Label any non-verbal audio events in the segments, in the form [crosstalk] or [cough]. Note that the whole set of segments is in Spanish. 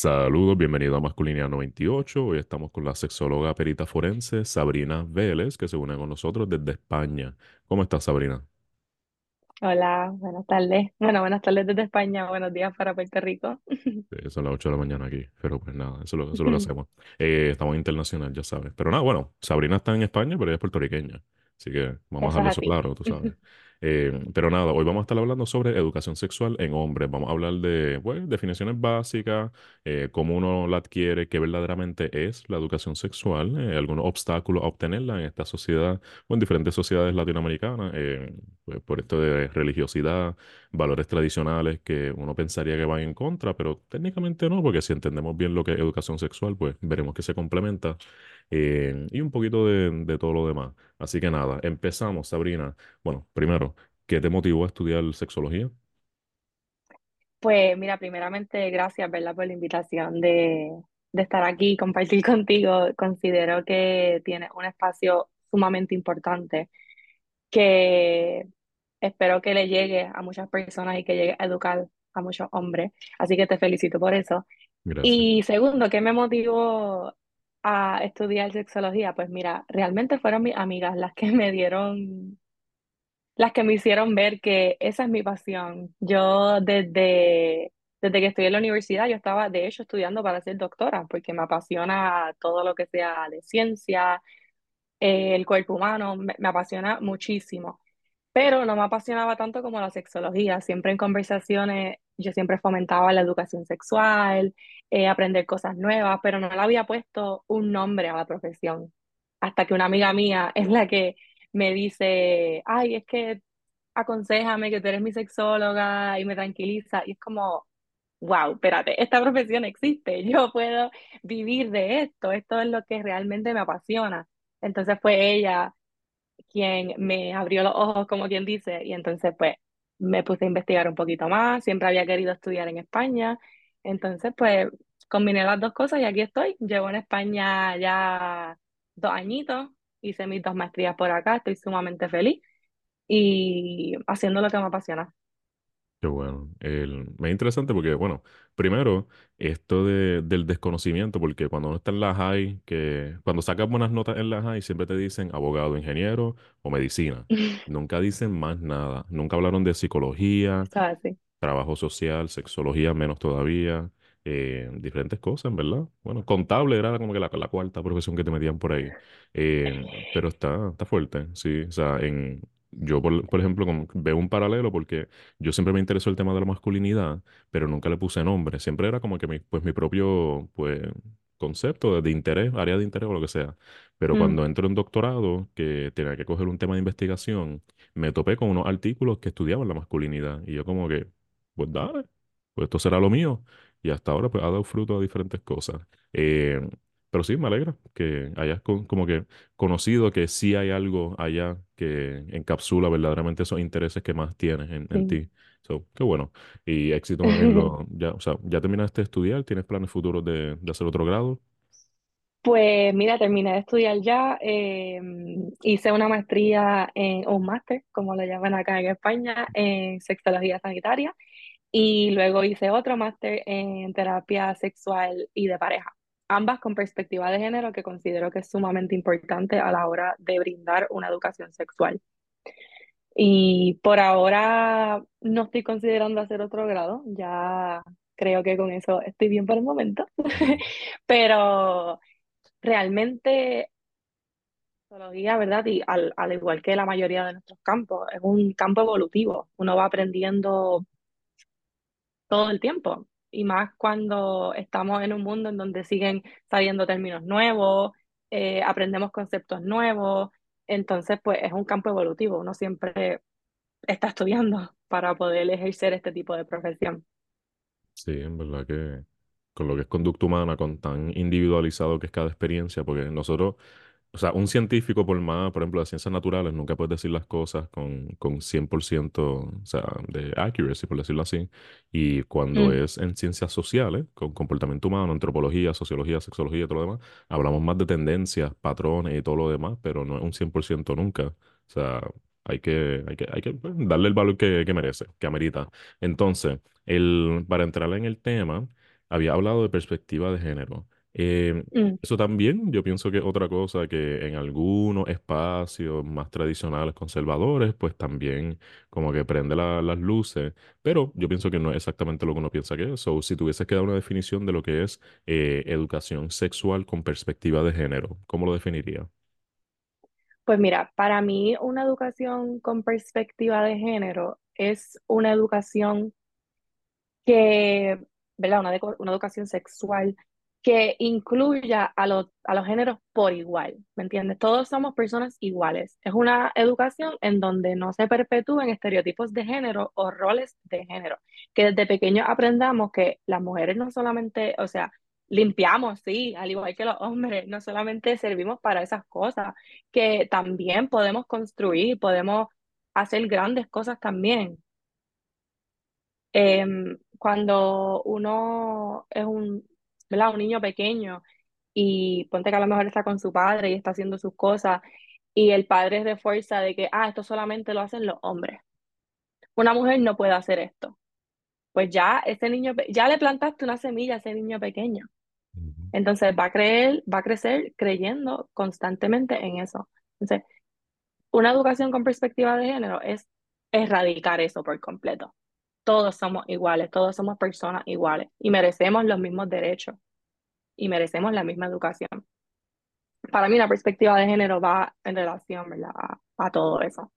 Saludos, bienvenido a Masculinidad 98. Hoy estamos con la sexóloga perita forense Sabrina Vélez, que se une con nosotros desde España. ¿Cómo estás, Sabrina? Hola, buenas tardes. Bueno, buenas tardes desde España, buenos días para Puerto Rico. [laughs] Eh, son las 8 de la mañana aquí, pero pues nada, eso es lo, eso es lo que [laughs] hacemos. Eh, estamos internacional, ya sabes. Pero nada, bueno, Sabrina está en España, pero ella es puertorriqueña. Así que vamos a es dejarlo eso claro, tú sabes. [laughs] Eh, pero nada, hoy vamos a estar hablando sobre educación sexual en hombres. Vamos a hablar de, bueno, definiciones básicas, eh, cómo uno la adquiere, qué verdaderamente es la educación sexual, eh, algunos obstáculos a obtenerla en esta sociedad o en diferentes sociedades latinoamericanas, eh, pues, por esto de religiosidad, valores tradicionales que uno pensaría que van en contra, pero técnicamente no, porque si entendemos bien lo que es educación sexual, pues veremos que se complementa eh, y un poquito de, de todo lo demás. Así que nada, empezamos, Sabrina. Bueno, primero, ¿qué te motivó a estudiar sexología? Pues mira, primeramente gracias, ¿verdad? por la invitación de, de estar aquí y compartir [laughs] contigo. Considero que tienes un espacio sumamente importante que espero que le llegue a muchas personas y que llegue a educar a muchos hombres. Así que te felicito por eso. Gracias. Y segundo, ¿qué me motivó a estudiar sexología? Pues mira, realmente fueron mis amigas las que me dieron las que me hicieron ver que esa es mi pasión. Yo desde, desde que estoy en la universidad, yo estaba de hecho estudiando para ser doctora, porque me apasiona todo lo que sea de ciencia, eh, el cuerpo humano, me, me apasiona muchísimo. Pero no me apasionaba tanto como la sexología. Siempre en conversaciones, yo siempre fomentaba la educación sexual, eh, aprender cosas nuevas, pero no le había puesto un nombre a la profesión. Hasta que una amiga mía [laughs] es la que me dice, ay, es que aconséjame que tú eres mi sexóloga y me tranquiliza. Y es como, wow, espérate, esta profesión existe, yo puedo vivir de esto, esto es lo que realmente me apasiona. Entonces fue ella quien me abrió los ojos, como quien dice, y entonces pues me puse a investigar un poquito más, siempre había querido estudiar en España, entonces pues combiné las dos cosas y aquí estoy, llevo en España ya dos añitos, hice mis dos maestrías por acá, estoy sumamente feliz y haciendo lo que me apasiona. Qué bueno. El, es interesante porque, bueno, primero, esto de, del desconocimiento, porque cuando uno está en la high, que cuando sacas buenas notas en la high, siempre te dicen abogado, ingeniero o medicina. [laughs] Nunca dicen más nada. Nunca hablaron de psicología, trabajo social, sexología, menos todavía, eh, diferentes cosas, ¿verdad? Bueno, contable era como que la, la cuarta profesión que te metían por ahí. Eh, pero está, está fuerte, sí. O sea, en, yo, por, por ejemplo, como que veo un paralelo porque yo siempre me interesó el tema de la masculinidad, pero nunca le puse nombre. Siempre era como que mi, pues, mi propio, pues, concepto de, de interés, área de interés o lo que sea. Pero Mm, cuando entro en doctorado, que tenía que coger un tema de investigación, me topé con unos artículos que estudiaban la masculinidad. Y yo como que, pues dale, pues esto será lo mío. Y hasta ahora pues ha dado fruto a diferentes cosas. Eh, pero sí, me alegra que hayas co- como que conocido que sí hay algo allá que encapsula verdaderamente esos intereses que más tienes en, en sí. ti. So, qué bueno. Y éxito en [laughs] lo, ya, o sea, ya terminaste de estudiar, ¿tienes planes futuros de, de hacer otro grado? Pues mira, terminé de estudiar ya, eh, hice una maestría en, o un máster, como lo llaman acá en España, en sexología sanitaria y luego hice otro máster en terapia sexual y de pareja, ambas con perspectiva de género que considero que es sumamente importante a la hora de brindar una educación sexual. Y por ahora no estoy considerando hacer otro grado, ya creo que con eso estoy bien por el momento, [laughs] pero realmente psicología, ¿verdad? Y al, al igual que la mayoría de nuestros campos, es un campo evolutivo. Uno va aprendiendo todo el tiempo. Y más cuando estamos en un mundo en donde siguen saliendo términos nuevos, eh, aprendemos conceptos nuevos. Entonces, pues es un campo evolutivo. Uno siempre está estudiando [laughs] para poder ejercer este tipo de profesión. Sí, en verdad que con lo que es conducta humana, con tan individualizado que es cada experiencia, porque nosotros O sea, un científico, por más, por ejemplo, de ciencias naturales, nunca puede decir las cosas con, con 100%, o sea, de accuracy, por decirlo así. Y cuando Mm, es en ciencias sociales, con comportamiento humano, antropología, sociología, sexología y todo lo demás, hablamos más de tendencias, patrones y todo lo demás, pero no es un 100% nunca. O sea, hay que, hay que, hay que pues, darle el valor que, que merece, que amerita. Entonces, el, para entrar en el tema, había hablado de perspectiva de género. Eh, Mm, eso también, yo pienso que es otra cosa que en algunos espacios más tradicionales, conservadores, pues también como que prende la- las luces, pero yo pienso que no es exactamente lo que uno piensa que es. O si tuvieses que dar una definición de lo que es eh, educación sexual con perspectiva de género, ¿cómo lo definiría? Pues mira, para mí una educación con perspectiva de género es una educación que, ¿verdad? Una, una educación sexual que incluya a los, a los géneros por igual, ¿me entiendes? Todos somos personas iguales. Es una educación en donde no se perpetúen estereotipos de género o roles de género, que desde pequeños aprendamos que las mujeres no solamente, o sea, limpiamos, sí, al igual que los hombres, no solamente servimos para esas cosas, que también podemos construir, podemos hacer grandes cosas también. Em, cuando uno es un, ¿verdad? Un niño pequeño y ponte que a lo mejor está con su padre y está haciendo sus cosas y el padre refuerza de que, ah, esto solamente lo hacen los hombres. Una mujer no puede hacer esto. Pues ya ese niño, ya le plantaste una semilla a ese niño pequeño. Entonces va a creer, va a crecer creyendo constantemente en eso. Entonces, una educación con perspectiva de género es erradicar eso por completo. Todos somos iguales, todos somos personas iguales y merecemos los mismos derechos y merecemos la misma educación. Para mí la perspectiva de género va en relación, a todo eso.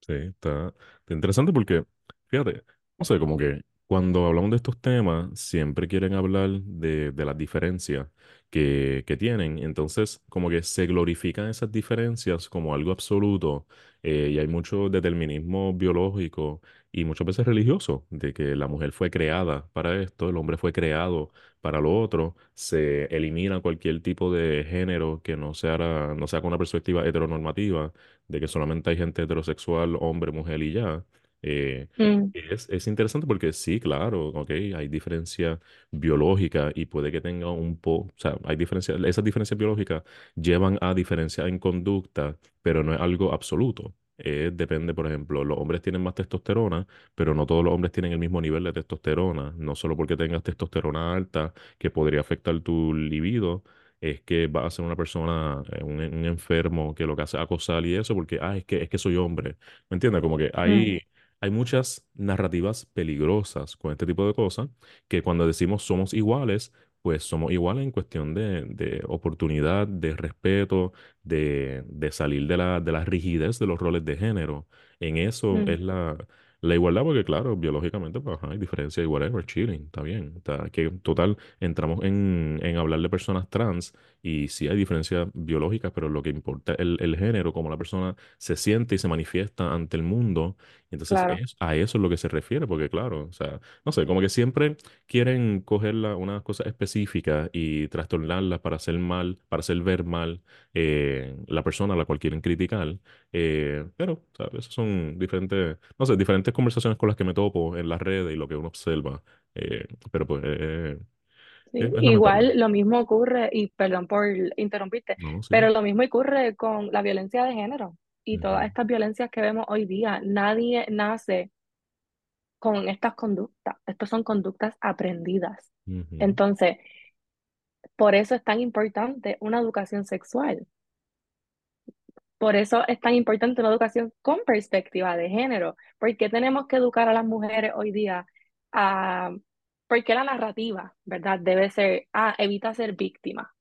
Sí, está, está interesante porque, fíjate, no sé, como que cuando hablamos de estos temas, siempre quieren hablar de, de las diferencias que, que tienen. Entonces, como que se glorifican esas diferencias como algo absoluto eh, y hay mucho determinismo biológico y muchas veces religioso, de que la mujer fue creada para esto, el hombre fue creado para lo otro. Se elimina cualquier tipo de género que no sea, no sea con una perspectiva heteronormativa de que solamente hay gente heterosexual, hombre, mujer y ya. Eh, Mm, es, es interesante porque sí, claro, ok, hay diferencia biológica y puede que tenga un poco, o sea, hay diferencias, esas diferencias biológicas llevan a diferencias en conducta, pero no es algo absoluto. Eh, depende, por ejemplo, los hombres tienen más testosterona, pero no todos los hombres tienen el mismo nivel de testosterona. No solo porque tengas testosterona alta, que podría afectar tu libido, es que vas a ser una persona, eh, un, un enfermo que lo que hace es acosar y eso, porque, ah, es que, es que soy hombre. ¿Me entiendes? Como que mm, hay, muchas narrativas peligrosas con este tipo de cosas, que cuando decimos somos iguales, pues somos iguales en cuestión de, de oportunidad, de respeto, de, de salir de la, de la rigidez de los roles de género. En eso mm, es la... La igualdad, porque claro, biológicamente pues, ajá, hay diferencia y whatever, chilling, está bien. Está, que total, entramos en, en hablar de personas trans y sí hay diferencias biológicas, pero lo que importa es el, el género, cómo la persona se siente y se manifiesta ante el mundo. Entonces, claro, es, a eso es lo que se refiere, porque claro, o sea, no sé, como que siempre quieren coger la- unas cosas específicas y trastornarlas para hacer mal, para hacer ver mal eh, la persona a la cual quieren criticar. Eh, pero, ¿sabes? Esas son diferentes, no sé, diferentes conversaciones con las que me topo en las redes y lo que uno observa. Eh, pero pues eh, sí. lamentable. Igual lo mismo ocurre, y perdón por interrumpirte, No, sí. pero lo mismo ocurre con la violencia de género y todas estas violencias que vemos hoy día. Nadie nace con estas conductas. Estas son conductas aprendidas. Entonces, por eso es tan importante una educación sexual. Por eso es tan importante una educación con perspectiva de género. ¿Por qué tenemos que educar a las mujeres hoy día a... Porque la narrativa, ¿verdad? Debe ser, ah, evita ser víctima,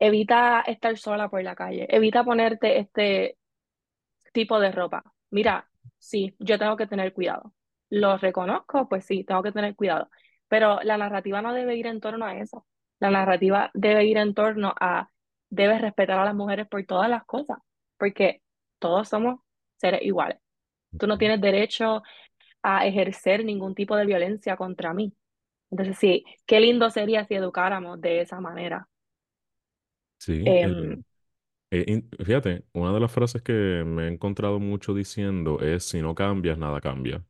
evita estar sola por la calle, evita ponerte este tipo de ropa. Mira, sí, yo tengo que tener cuidado. Lo reconozco, pues sí, tengo que tener cuidado. Pero la narrativa no debe ir en torno a eso. La narrativa debe ir en torno a, debes respetar a las mujeres por todas las cosas, porque todos somos seres iguales. Tú no tienes derecho a ejercer ningún tipo de violencia contra mí. Entonces, sí, qué lindo sería si educáramos de esa manera. Sí, Em, eh, eh, fíjate, una de las frases que me he encontrado mucho diciendo es, si no cambias, nada cambia.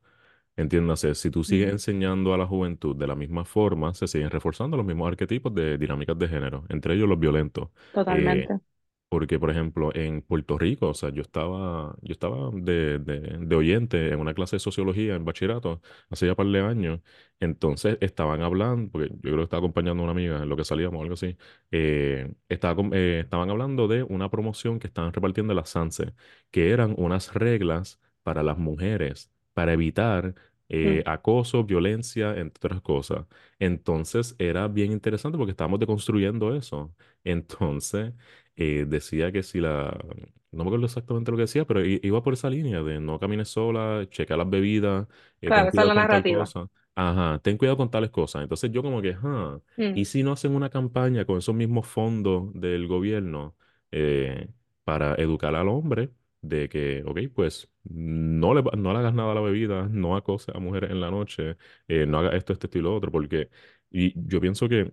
Entiéndase, si tú sigues enseñando a la juventud de la misma forma, se siguen reforzando los mismos arquetipos de dinámicas de género, entre ellos los violentos. Eh, totalmente. Porque, por ejemplo, en Puerto Rico, o sea, yo estaba, yo estaba de, de, de oyente en una clase de sociología en bachillerato hace ya un par de años. Entonces estaban hablando, porque yo creo que estaba acompañando a una amiga en lo que salíamos o algo así. eh, estaba, eh, estaban hablando de una promoción que estaban repartiendo en la SANSE, que eran unas reglas para las mujeres, para evitar Mm, eh, acoso, violencia, entre otras cosas. Entonces era bien interesante porque estábamos deconstruyendo eso. Entonces eh, decía que si la, no me acuerdo exactamente lo que decía, pero iba por esa línea de no camines sola, checa las bebidas, eh, ten Claro, esa es cuidado la con tal narrativa. cosa. Ajá, ten cuidado con tales cosas. Entonces yo como que, ah, ¿y Mm, si no hacen una campaña con esos mismos fondos del gobierno para educar al hombre de que, ok, pues no le, no le hagas nada a la bebida, no acoses a mujeres en la noche, eh, no hagas esto, este estilo, otro, porque y yo pienso que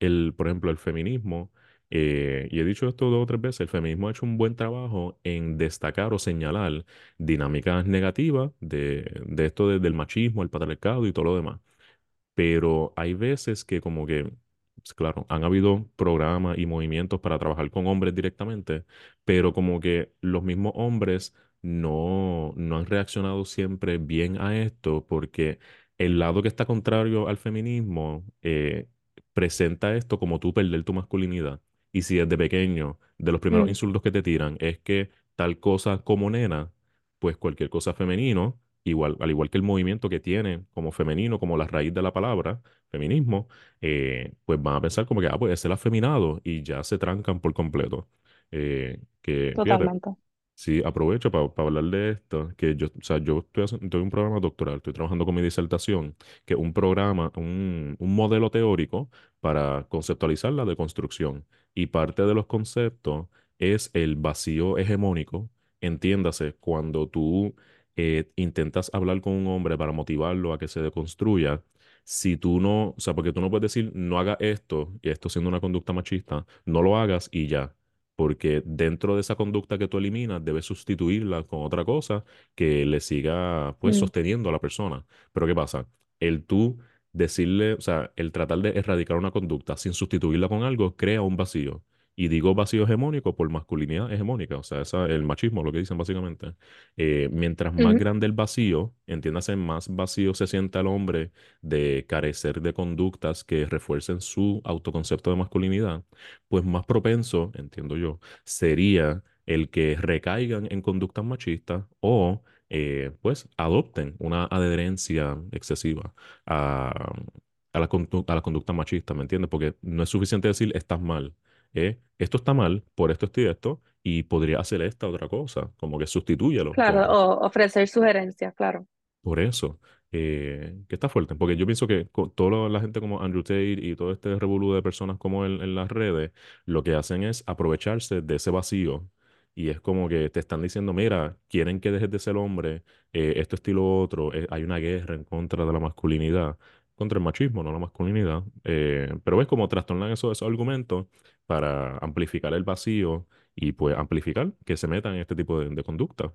el, por ejemplo, el feminismo eh, y he dicho esto dos o tres veces, el feminismo ha hecho un buen trabajo en destacar o señalar dinámicas negativas de, de esto de- del machismo, el patriarcado y todo lo demás pero hay veces que como que, pues, claro, han habido programas y movimientos para trabajar con hombres directamente, pero como que los mismos hombres no, no han reaccionado siempre bien a esto porque el lado que está contrario al feminismo eh, presenta esto como tú perder tu masculinidad. Y si desde pequeño, de los primeros mm, insultos que te tiran es que tal cosa como nena, pues cualquier cosa femenino igual, al igual que el movimiento que tiene como femenino, como la raíz de la palabra, feminismo, eh, pues van a pensar como que, ah, pues es el afeminado y ya se trancan por completo. Eh, que fíjate, totalmente. Sí, aprovecho para hablar de esto, que yo, o sea, yo estoy haciendo un programa doctoral, estoy trabajando con mi disertación, que es un programa, un, un modelo teórico para conceptualizar la deconstrucción. Y parte de los conceptos es el vacío hegemónico. Entiéndase, cuando tú eh, intentas hablar con un hombre para motivarlo a que se deconstruya, si tú no, o sea, porque tú no puedes decir, no haga esto, y esto siendo una conducta machista, no lo hagas y ya porque dentro de esa conducta que tú eliminas, debes sustituirla con otra cosa que le siga, pues, Mm, sosteniendo a la persona. Pero ¿qué pasa? El tú decirle, o sea, el tratar de erradicar una conducta sin sustituirla con algo, crea un vacío. Y digo vacío hegemónico por masculinidad hegemónica, o sea, esa, el machismo, lo que dicen básicamente. Eh, mientras más grande el vacío, entiéndase, más vacío se siente el hombre de carecer de conductas que refuercen su autoconcepto de masculinidad pues más propenso, entiendo yo, sería el que recaigan en conductas machistas o eh, pues adopten una adherencia excesiva a, a la, a la conducta machista, ¿me entiendes? Porque no es suficiente decir estás mal. Eh, esto está mal por esto, esto y esto, y podría hacer esta otra cosa, como que sustitúyelo con Claro, o ofrecer sugerencias, claro. por eso, eh, que está fuerte, porque yo pienso que co- toda la gente como Andrew Tate y todo este revolú de personas como él en las redes, lo que hacen es aprovecharse de ese vacío. Y es como que te están diciendo, mira, quieren que dejes de ser hombre, eh, esto estilo otro, eh, hay una guerra en contra de la masculinidad, contra el machismo, no la masculinidad. Eh, pero ves como trastornan esos, argumentos para amplificar el vacío y pues amplificar que se metan en este tipo de, de conducta.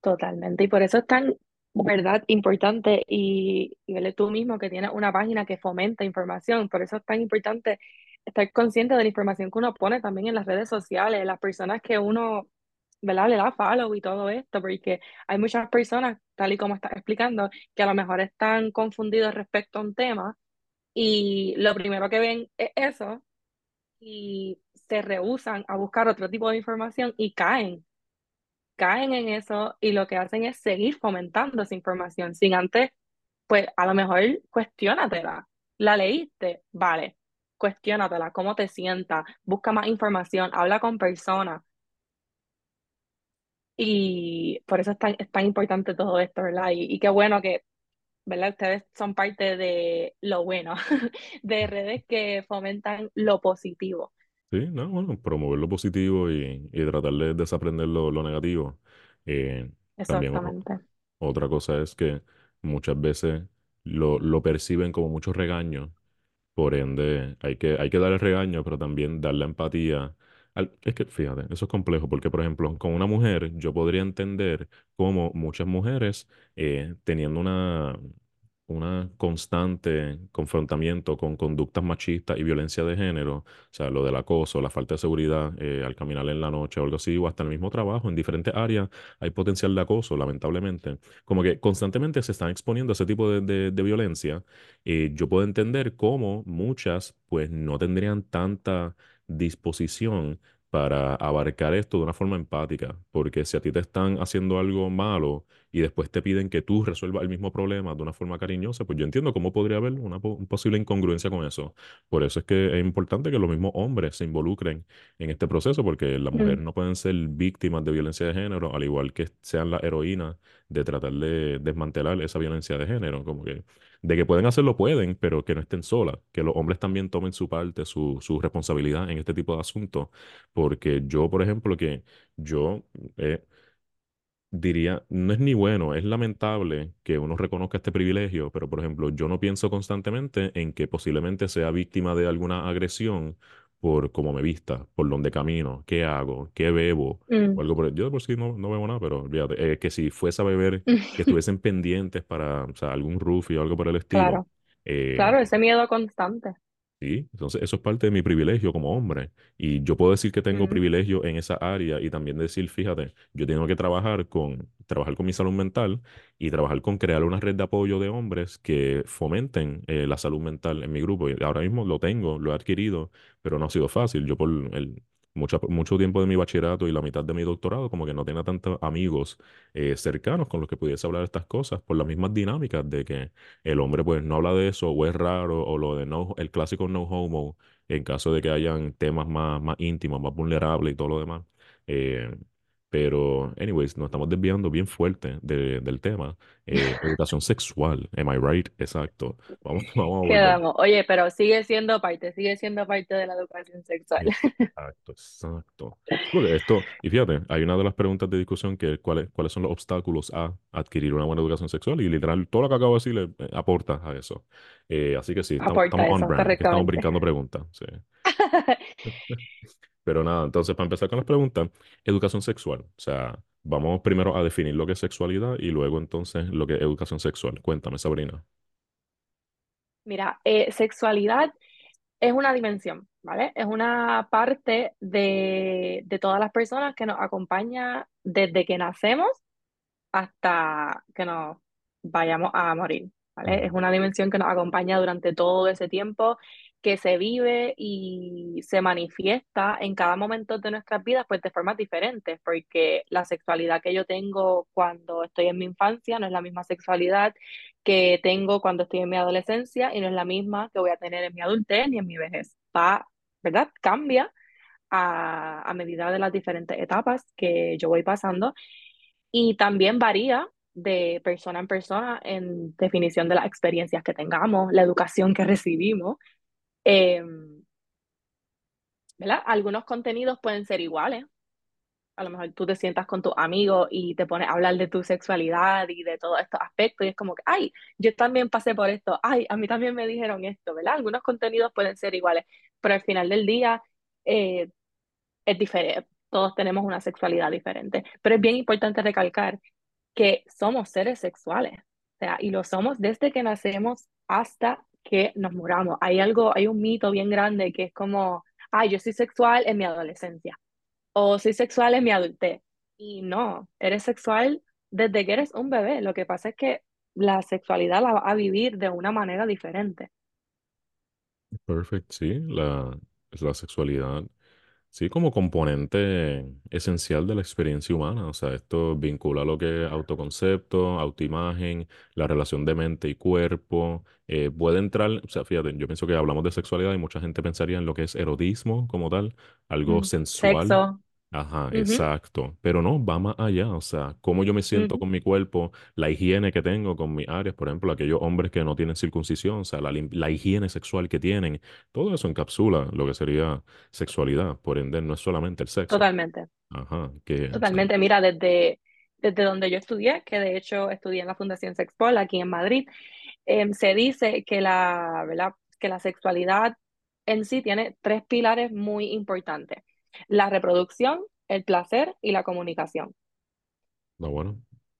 Totalmente. Y por eso es tan, ¿verdad?, importante y, y tú mismo que tienes una página que fomenta información. Por eso es tan importante estar consciente de la información que uno pone también en las redes sociales, las personas que uno, ¿verdad?, le da follow y todo esto, porque hay muchas personas, tal y como estás explicando, que a lo mejor están confundidos respecto a un tema y lo primero que ven es eso y se rehúsan a buscar otro tipo de información y caen caen en eso y lo que hacen es seguir fomentando esa información sin antes, pues a lo mejor cuestiónatela. ¿La leíste? Vale, cuestiónatela, cómo te sientas, busca más información, habla con personas y por eso es tan, es tan importante todo esto, ¿verdad? Y, y qué bueno que, ¿verdad? Ustedes son parte de lo bueno, [laughs] de redes que fomentan lo positivo. Sí, no, bueno, promover lo positivo y, y tratar de desaprender lo, lo negativo. Eh, también Exactamente. otra cosa es que muchas veces lo, lo perciben como mucho regaño, por ende hay que, hay que dar el regaño, pero también dar la empatía. Es que, fíjate, eso es complejo, porque por ejemplo, con una mujer yo podría entender cómo muchas mujeres eh, teniendo una una constante confrontamiento con conductas machistas y violencia de género, o sea, lo del acoso, la falta de seguridad eh, al caminar en la noche o algo así, o hasta el mismo trabajo, en diferentes áreas hay potencial de acoso, lamentablemente. Como que constantemente se están exponiendo a ese tipo de, de- de violencia. eh, yo puedo entender cómo muchas pues no tendrían tanta disposición para abarcar esto de una forma empática, porque si a ti te están haciendo algo malo y después te piden que tú resuelvas el mismo problema de una forma cariñosa, pues yo entiendo cómo podría haber una po- posible incongruencia con eso. Por eso es que es importante que los mismos hombres se involucren en este proceso, porque las Mm, mujeres no pueden ser víctimas de violencia de género, al igual que sean las heroínas de tratar de desmantelar esa violencia de género, como que de que pueden hacerlo, pueden, pero que no estén solas, que los hombres también tomen su parte, su, su responsabilidad en este tipo de asuntos, porque yo, por ejemplo, que yo... eh, diría, no es ni bueno, es lamentable que uno reconozca este privilegio, pero por ejemplo, yo no pienso constantemente en que posiblemente sea víctima de alguna agresión por cómo me vista, por dónde camino, qué hago, qué bebo, o mm, algo por el- Yo de por sí no, no bebo nada, pero olvídate, eh, que si fuese a beber, [laughs] que estuviesen pendientes para, o sea, algún roofie o algo por el estilo. Claro, eh, claro, ese miedo constante. Sí, entonces eso es parte de mi privilegio como hombre. Y yo puedo decir que tengo Mm, privilegio en esa área y también decir, fíjate, yo tengo que trabajar con, trabajar con mi salud mental y trabajar con crear una red de apoyo de hombres que fomenten eh, la salud mental en mi grupo. Y ahora mismo lo tengo, lo he adquirido, pero no ha sido fácil. Yo por el, mucha- mucho tiempo de mi bachillerato y la mitad de mi doctorado, como que no tenía tantos amigos eh, cercanos con los que pudiese hablar estas cosas por las mismas dinámicas de que el hombre pues no habla de eso o es raro o lo de no, el clásico no homo en caso de que hayan temas más, más íntimos, más vulnerables y todo lo demás. Eh, pero, anyways, nos estamos desviando bien fuerte de- del tema. Eh, [laughs] educación sexual, am I right? Exacto. Vamos, [laughs] vamos a quedamos. Oye, pero sigue siendo parte, sigue siendo parte de la educación sexual. Exacto, exacto. Porque esto, y fíjate, hay una de las preguntas de discusión que es cuáles, cuáles son los obstáculos a adquirir una buena educación sexual y literal todo lo que acabo de decir le- eh, aporta a eso. Eh, así que sí, estamos, estamos on brand, que estamos brincando preguntas. sí. [laughs] Pero nada, entonces para empezar con las preguntas, educación sexual. O sea, vamos primero a definir lo que es sexualidad y luego entonces lo que es educación sexual. Cuéntame, Sabrina. Mira, eh, sexualidad es una dimensión, ¿vale? Es una parte de, de todas las personas que nos acompaña desde que nacemos hasta que nos vayamos a morir, ¿vale? Es una dimensión que nos acompaña durante todo ese tiempo, que se vive y se manifiesta en cada momento de nuestras vidas, pues de formas diferentes, porque la sexualidad que yo tengo cuando estoy en mi infancia no es la misma sexualidad que tengo cuando estoy en mi adolescencia y no es la misma que voy a tener en mi adultez ni en mi vejez. Va, ¿verdad? Cambia a, a medida de las diferentes etapas que yo voy pasando y también varía de persona en persona en definición de las experiencias que tengamos, la educación que recibimos. Eh. Algunos contenidos pueden ser iguales. A lo mejor tú te sientas con tus amigos y te pones a hablar de tu sexualidad y de todos estos aspectos y es como que, ay, yo también pasé por esto, ay, a mí también me dijeron esto, ¿verdad? Algunos contenidos pueden ser iguales, pero al final del día eh, es diferente. Todos tenemos una sexualidad diferente, pero es bien importante recalcar que somos seres sexuales, o sea, y lo somos desde que nacemos hasta que nos muramos. Hay algo, hay un mito bien grande que es como, ay, yo soy sexual en mi adolescencia o soy sexual en mi adultez. Y no, eres sexual desde que eres un bebé. Lo que pasa es que la sexualidad la vas a vivir de una manera diferente. Perfect, sí, la, la sexualidad. Sí, como componente esencial de la experiencia humana. O sea, esto vincula lo que es autoconcepto, autoimagen, la relación de mente y cuerpo. Eh, puede entrar, o sea, fíjate, yo pienso que hablamos de sexualidad y mucha gente pensaría en lo que es erotismo como tal, algo Mm, sensual. Sexo. Ajá, ujú, exacto. Pero no, va más allá. O sea, cómo yo me siento ujú, con mi cuerpo, la higiene que tengo con mis áreas, por ejemplo, aquellos hombres que no tienen circuncisión, o sea, la, lim- la higiene sexual que tienen, todo eso encapsula lo que sería sexualidad, por ende no es solamente el sexo. Totalmente. Ajá, que, o sea, Totalmente. Mira, desde, desde donde yo estudié, que de hecho estudié en la Fundación Sexpol aquí en Madrid, em, se dice que la, ¿verdad? que la sexualidad en sí tiene tres pilares muy importantes. La reproducción, el placer y la comunicación. no, bueno,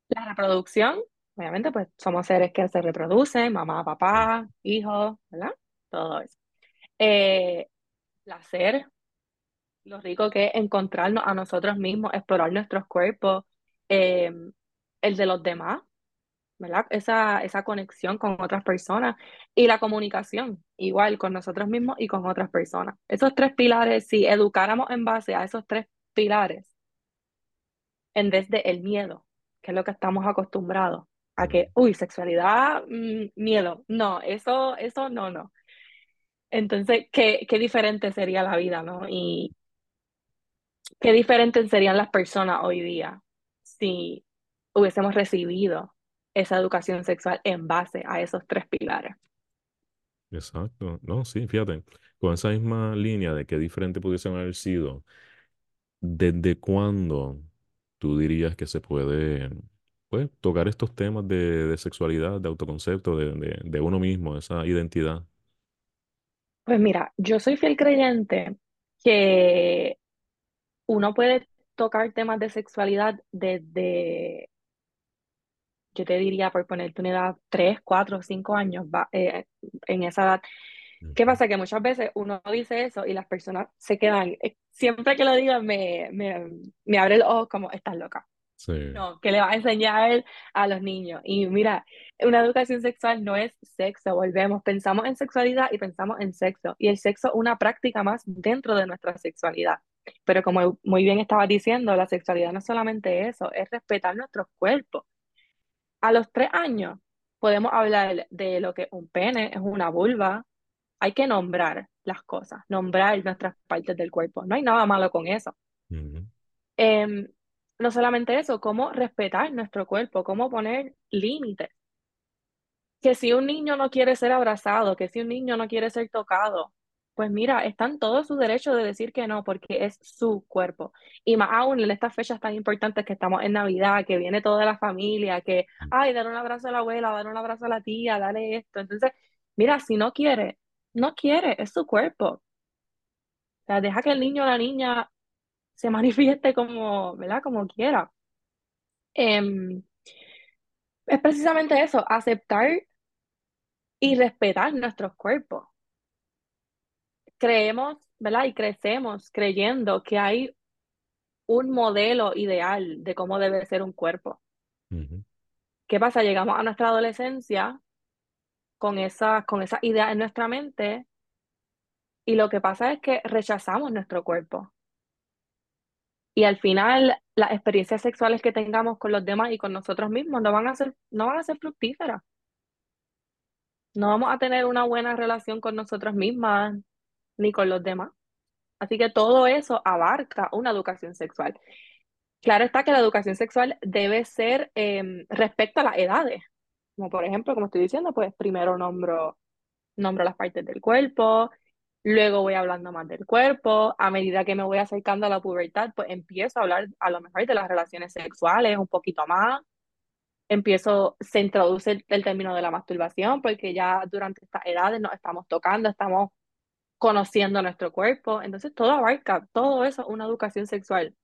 La reproducción Obviamente, pues somos seres que se reproducen, mamá, papá, hijos, ¿verdad? Todo eso. Eh, placer, lo rico que es encontrarnos a nosotros mismos, explorar nuestros cuerpos, eh, el de los demás, ¿verdad? Esa, esa conexión con otras personas y la comunicación, igual con nosotros mismos y con otras personas. Esos tres pilares, si educáramos en base a esos tres pilares, en vez de el miedo, que es lo que estamos acostumbrados, a que, uy, sexualidad, mm, miedo, no, eso, eso no, no. Entonces, qué, qué diferente sería la vida, ¿no? Y qué diferentes serían las personas hoy día si hubiésemos recibido esa educación sexual en base a esos tres pilares. Exacto. No, sí, fíjate, con esa misma línea de qué diferente pudiesen haber sido, ¿desde cuándo tú dirías que se puede, pues, tocar estos temas de, de sexualidad, de autoconcepto, de, de, de uno mismo, esa identidad? Pues mira, yo soy fiel creyente que uno puede tocar temas de sexualidad desde, yo te diría, por ponerte una edad, tres, cuatro, cinco años, va, eh, en esa edad. ¿Qué pasa? Que muchas veces uno dice eso y las personas se quedan, eh, siempre que lo digan me, me, me abre el ojo como, estás loca. Sí. No, que le va a enseñar a los niños. Y mira, una educación sexual no es sexo, volvemos, pensamos en sexualidad y pensamos en sexo. Y el sexo es una práctica más dentro de nuestra sexualidad. Pero como muy bien estaba diciendo, la sexualidad no es solamente eso, es respetar nuestros cuerpos. A los tres años podemos hablar de lo que un pene es una vulva. Hay que nombrar las cosas, nombrar nuestras partes del cuerpo. No hay nada malo con eso. Em, no solamente eso, cómo respetar nuestro cuerpo, cómo poner límites. Que si un niño no quiere ser abrazado, que si un niño no quiere ser tocado, pues mira, está en todo su derecho de decir que no, porque es su cuerpo. Y más aún en estas fechas tan importantes que estamos en Navidad, que viene toda la familia, que, ay, dar un abrazo a la abuela, dar un abrazo a la tía, dale esto. Entonces, mira, si no quiere, no quiere, es su cuerpo. O sea, deja que el niño o la niña se manifieste como, ¿verdad? Como quiera. Em, es precisamente eso, aceptar y respetar nuestros cuerpos. Creemos, ¿verdad? Y crecemos creyendo que hay un modelo ideal de cómo debe ser un cuerpo. ¿Qué pasa? Llegamos a nuestra adolescencia con esa, con esa idea en nuestra mente y lo que pasa es que rechazamos nuestro cuerpo. Y al final, las experiencias sexuales que tengamos con los demás y con nosotros mismos no van a ser, no van a ser fructíferas. No vamos a tener una buena relación con nosotros mismas ni con los demás. Así que todo eso abarca una educación sexual. Claro está que la educación sexual debe ser eh, respecto a las edades. Como por ejemplo, como estoy diciendo, pues primero nombro, nombro las partes del cuerpo, luego voy hablando más del cuerpo. A medida que me voy acercando a la pubertad, pues empiezo a hablar a lo mejor de las relaciones sexuales un poquito más. Empiezo, se introduce el, el término de la masturbación, porque ya durante estas edades nos estamos tocando, estamos conociendo nuestro cuerpo. Entonces, todo abarca, todo eso, una educación sexual.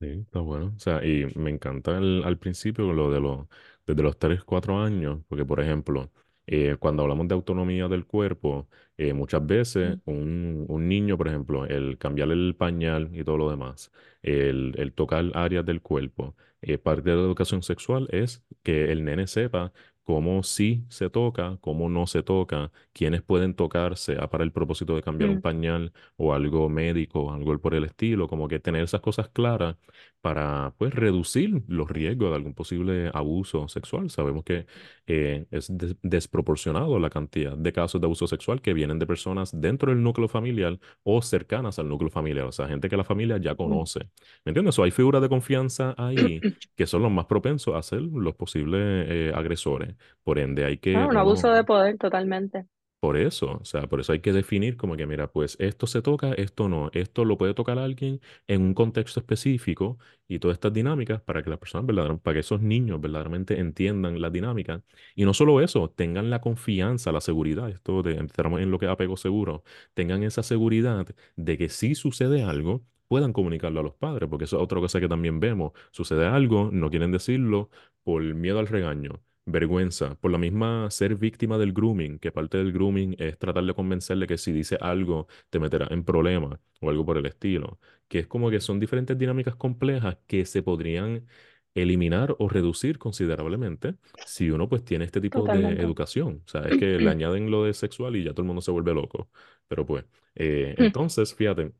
Sí, está bueno. O sea, y me encanta el- al principio lo de los, desde los 3 4 años, porque por ejemplo, eh, cuando hablamos de autonomía del cuerpo, eh, muchas veces un, un niño, por ejemplo, el cambiarle el pañal y todo lo demás, el, el tocar áreas del cuerpo, eh, parte de la educación sexual es que el nene sepa cómo sí se toca, cómo no se toca, quiénes pueden tocar, sea para el propósito de cambiar un Mm. pañal o algo médico, algo por el estilo, como que tener esas cosas claras para pues reducir los riesgos de algún posible abuso sexual. Sabemos que eh, es des- desproporcionado la cantidad de casos de abuso sexual que vienen de personas dentro del núcleo familiar o cercanas al núcleo familiar, o sea, gente que la familia ya Mm. conoce. ¿Me entiendes? O hay figuras de confianza ahí [clears throat] que son los más propensos a ser los posibles eh, agresores. Por ende, hay que Ah, un uno abuso de poder totalmente. Por eso, o sea, por eso hay que definir como que, mira, pues esto se toca, esto no, esto lo puede tocar alguien en un contexto específico y todas estas dinámicas para que las personas verdaderamente, para que esos niños verdaderamente entiendan la dinámica. Y no solo eso, tengan la confianza, la seguridad, esto de, entramos en lo que es apego seguro, tengan esa seguridad de que si sucede algo, puedan comunicarlo a los padres, porque eso es otra cosa que también vemos. Sucede algo, no quieren decirlo por miedo al regaño, vergüenza, por la misma ser víctima del grooming, que parte del grooming es tratar de convencerle que si dice algo te meterá en problemas o algo por el estilo, que es como que son diferentes dinámicas complejas que se podrían eliminar o reducir considerablemente si uno pues tiene este tipo de educación. O sea, es que le [clears throat] añaden lo de sexual y ya todo el mundo se vuelve loco. Pero pues, eh, entonces, fíjate.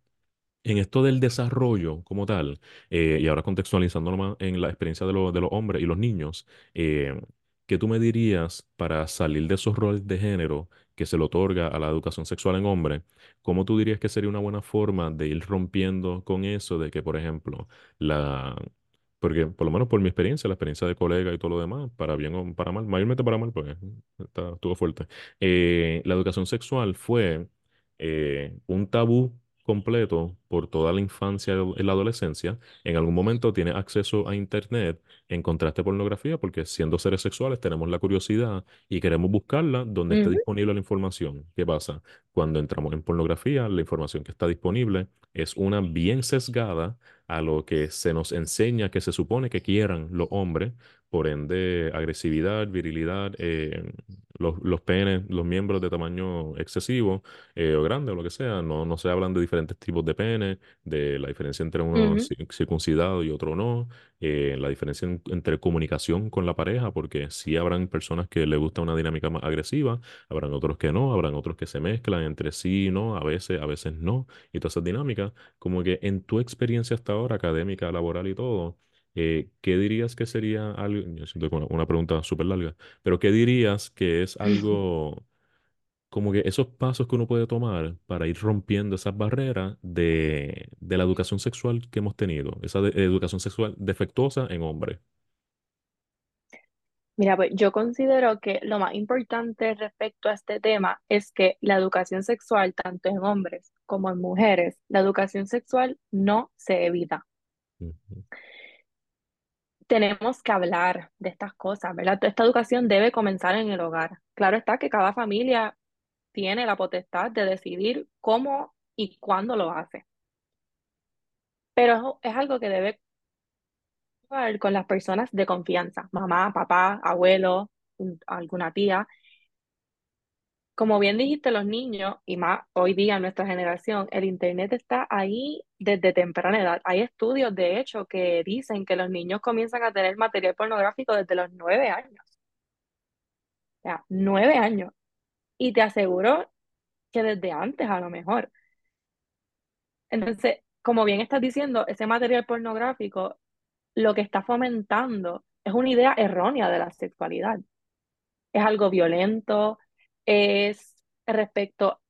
En esto del desarrollo como tal, eh, y ahora contextualizándolo más en la experiencia de, lo- de los hombres y los niños, eh, ¿qué tú me dirías para salir de esos roles de género que se le otorga a la educación sexual en hombres? ¿Cómo tú dirías que sería una buena forma de ir rompiendo con eso de que, por ejemplo, la... Porque por lo menos por mi experiencia, la experiencia de colega y todo lo demás, para bien o para mal, mayormente para mal, porque está, estuvo fuerte, eh, la educación sexual fue eh, un tabú completo por toda la infancia y la adolescencia, en algún momento tienes acceso a internet, encontraste pornografía, porque siendo seres sexuales tenemos la curiosidad y queremos buscarla donde esté Ujú, disponible la información. ¿Qué pasa? Cuando entramos en pornografía, la información que está disponible es una bien sesgada a lo que se nos enseña que se supone que quieran los hombres, por ende agresividad, virilidad, eh, los, los penes, los miembros de tamaño excesivo eh, o grande o lo que sea. No, no se hablan de diferentes tipos de pene, de la diferencia entre uno circuncidado y otro no, eh, la diferencia en- entre comunicación con la pareja, porque sí habrán personas que les gusta una dinámica más agresiva, habrán otros que no, habrán otros que se mezclan entre sí y no, a veces, a veces no, y todas esas dinámicas, como que en tu experiencia hasta ahora, académica, laboral y todo. Eh, ¿qué dirías que sería algo? Yo siento que una una pregunta súper larga, pero ¿qué dirías que es [laughs] algo como que esos pasos que uno puede tomar para ir rompiendo esas barreras de, de la educación sexual que hemos tenido, esa de- educación sexual defectuosa en hombres. Mira, pues yo considero que lo más importante respecto a este tema es que la educación sexual, tanto en hombres como en mujeres, la educación sexual no se evita. Tenemos que hablar de estas cosas, ¿verdad? Esta educación debe comenzar en el hogar. Claro está que cada familia tiene la potestad de decidir cómo y cuándo lo hace, pero es algo que debe con las personas de confianza, mamá, papá, abuelo, un- alguna tía Como bien dijiste, los niños, y más hoy día nuestra generación, el Internet está ahí desde temprana edad. Hay estudios, de hecho, que dicen que los niños comienzan a tener material pornográfico desde los nueve años. O sea, nueve años. Y te aseguro que desde antes a lo mejor. Entonces, como bien estás diciendo, ese material pornográfico lo que está fomentando es una idea errónea de la sexualidad. Es algo violento, es respecto,